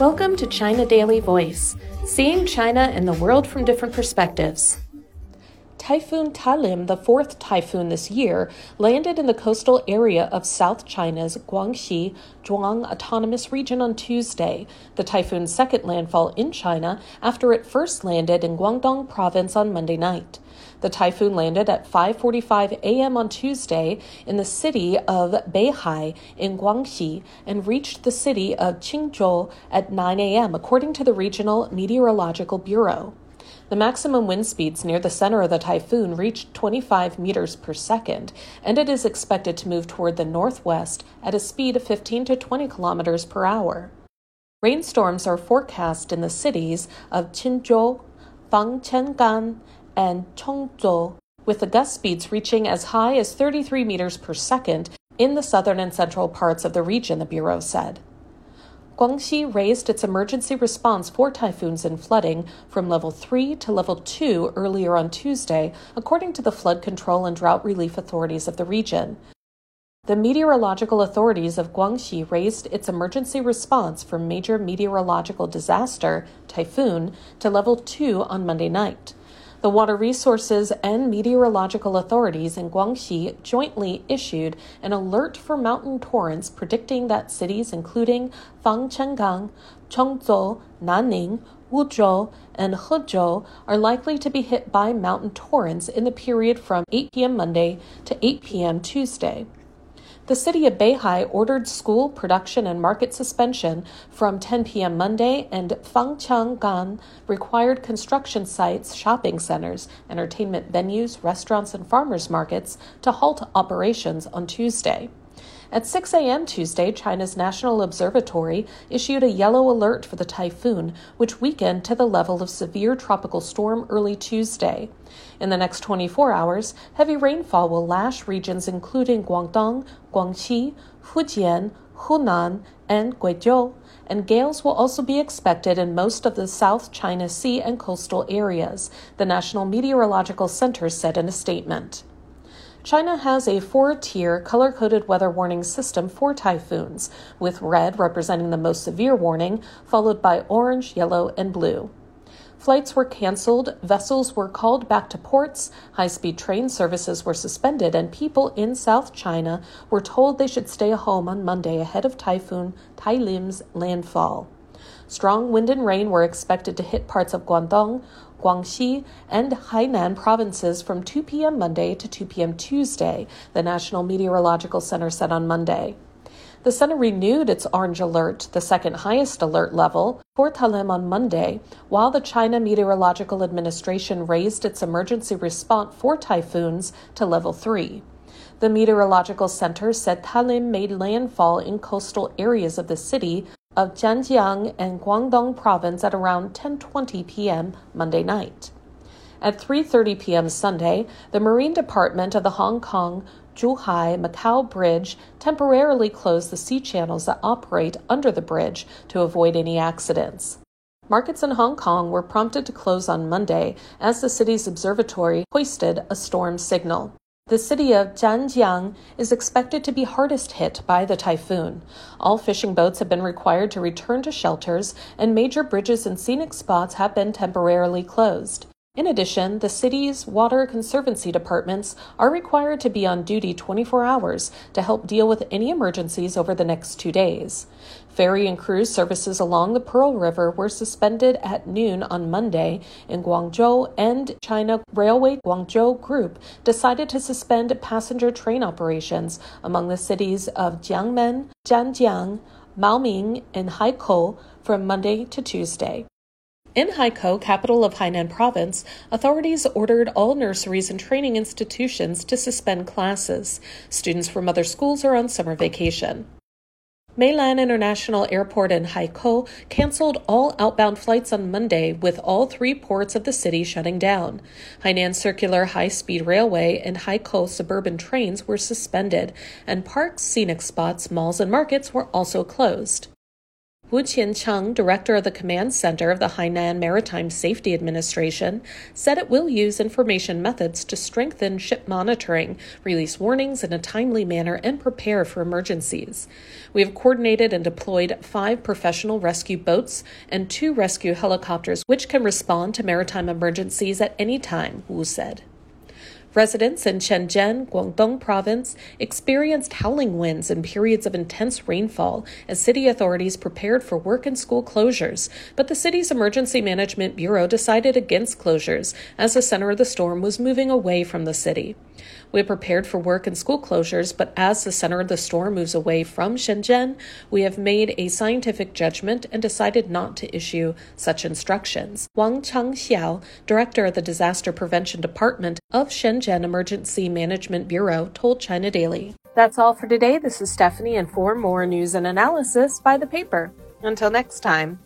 Welcome to China Daily Voice, seeing China and the world from different perspectives. Typhoon Talim, the fourth typhoon this year, landed in the coastal area of South China's Guangxi Zhuang Autonomous Region on Tuesday, the typhoon's second landfall in China after it first landed in Guangdong province on Monday night. The typhoon landed at 5:45 a.m. on Tuesday in the city of Beihai in Guangxi and reached the city of Qinzhou at 9 a.m. according to the Regional Meteorological Bureau. The maximum wind speeds near the center of the typhoon reached 25 meters per second, and it is expected to move toward the northwest at a speed of 15 to 20 kilometers per hour. Rainstorms are forecast in the cities of Qinzhou, Fangchenggang, and Chongzuo, with the gust speeds reaching as high as 33 meters per second in the southern and central parts of the region, the Bureau said. Guangxi raised its emergency response for typhoons and flooding from level 3 to level 2 earlier on Tuesday, according to the flood control and drought relief authorities of the region. The meteorological authorities of Guangxi raised its emergency response from major meteorological disaster, typhoon, to level 2 on Monday night. The Water Resources and Meteorological Authorities in Guangxi jointly issued an alert for mountain torrents predicting that cities including Fangchenggang, Chongzuo, Nanning, Wuzhou, and Hezhou are likely to be hit by mountain torrents in the period from 8 p.m. Monday to 8 p.m. Tuesday. The city of Beihai ordered school, production, and market suspension from 10 p.m. Monday, and Fangchenggang required construction sites, shopping centers, entertainment venues, restaurants, and farmers markets to halt operations on Tuesday. At 6 a.m. Tuesday, China's National Observatory issued a yellow alert for the typhoon, which weakened to the level of severe tropical storm early Tuesday. In the next 24 hours, heavy rainfall will lash regions including Guangdong, Guangxi, Fujian, Hunan, and Guizhou, and gales will also be expected in most of the South China Sea and coastal areas, the National Meteorological Center said in a statement. China has a four tier color coded weather warning system for typhoons, with red representing the most severe warning, followed by orange, yellow, and blue. Flights were canceled, vessels were called back to ports, high speed train services were suspended, and people in South China were told they should stay home on Monday ahead of Typhoon Talim's landfall. Strong wind and rain were expected to hit parts of Guangdong, Guangxi, and Hainan provinces from 2 p.m. Monday to 2 p.m. Tuesday, the National Meteorological Center said on Monday. The center renewed its orange alert, the second highest alert level, for Talim on Monday, while the China Meteorological Administration raised its emergency response for typhoons to level 3. The Meteorological Center said Talim made landfall in coastal areas of the city of Zhanjiang and Guangdong province at around 10:20 p.m. Monday night. At 3:30 p.m. Sunday, the Marine Department of the Hong Kong Zhuhai Macau Bridge temporarily closed the sea channels that operate under the bridge to avoid any accidents. Markets in Hong Kong were prompted to close on Monday as the city's observatory hoisted a storm signal. The city of Zhanjiang is expected to be hardest hit by the typhoon. All fishing boats have been required to return to shelters, and major bridges and scenic spots have been temporarily closed. In addition, the city's water conservancy departments are required to be on duty 24 hours to help deal with any emergencies over the next two days. Ferry and cruise services along the Pearl River were suspended at noon on Monday in Guangzhou, and China Railway Guangzhou Group decided to suspend passenger train operations among the cities of Jiangmen, Zhanjiang, Maoming, and Haikou from Monday to Tuesday. In Haikou, capital of Hainan province, authorities ordered all nurseries and training institutions to suspend classes. Students from other schools are on summer vacation. Meilan International Airport in Haikou canceled all outbound flights on Monday, with all three ports of the city shutting down. Hainan Circular High Speed Railway and Haikou suburban trains were suspended, and parks, scenic spots, malls, and markets were also closed. Wu Qiancheng, director of the command center of the Hainan Maritime Safety Administration, said it will use information methods to strengthen ship monitoring, release warnings in a timely manner, and prepare for emergencies. We have coordinated and deployed five professional rescue boats and two rescue helicopters, which can respond to maritime emergencies at any time, Wu said. Residents in Shenzhen, Guangdong province, experienced howling winds and periods of intense rainfall as city authorities prepared for work and school closures. But the city's Emergency Management Bureau decided against closures as the center of the storm was moving away from the city. We prepared for work and school closures, but as the center of the storm moves away from Shenzhen, we have made a scientific judgment and decided not to issue such instructions. Wang Changxiao, director of the Disaster Prevention Department of Shenzhen Emergency Management Bureau, told China Daily. That's all for today. This is Stephanie, and for more news and analysis, by the paper. Until next time.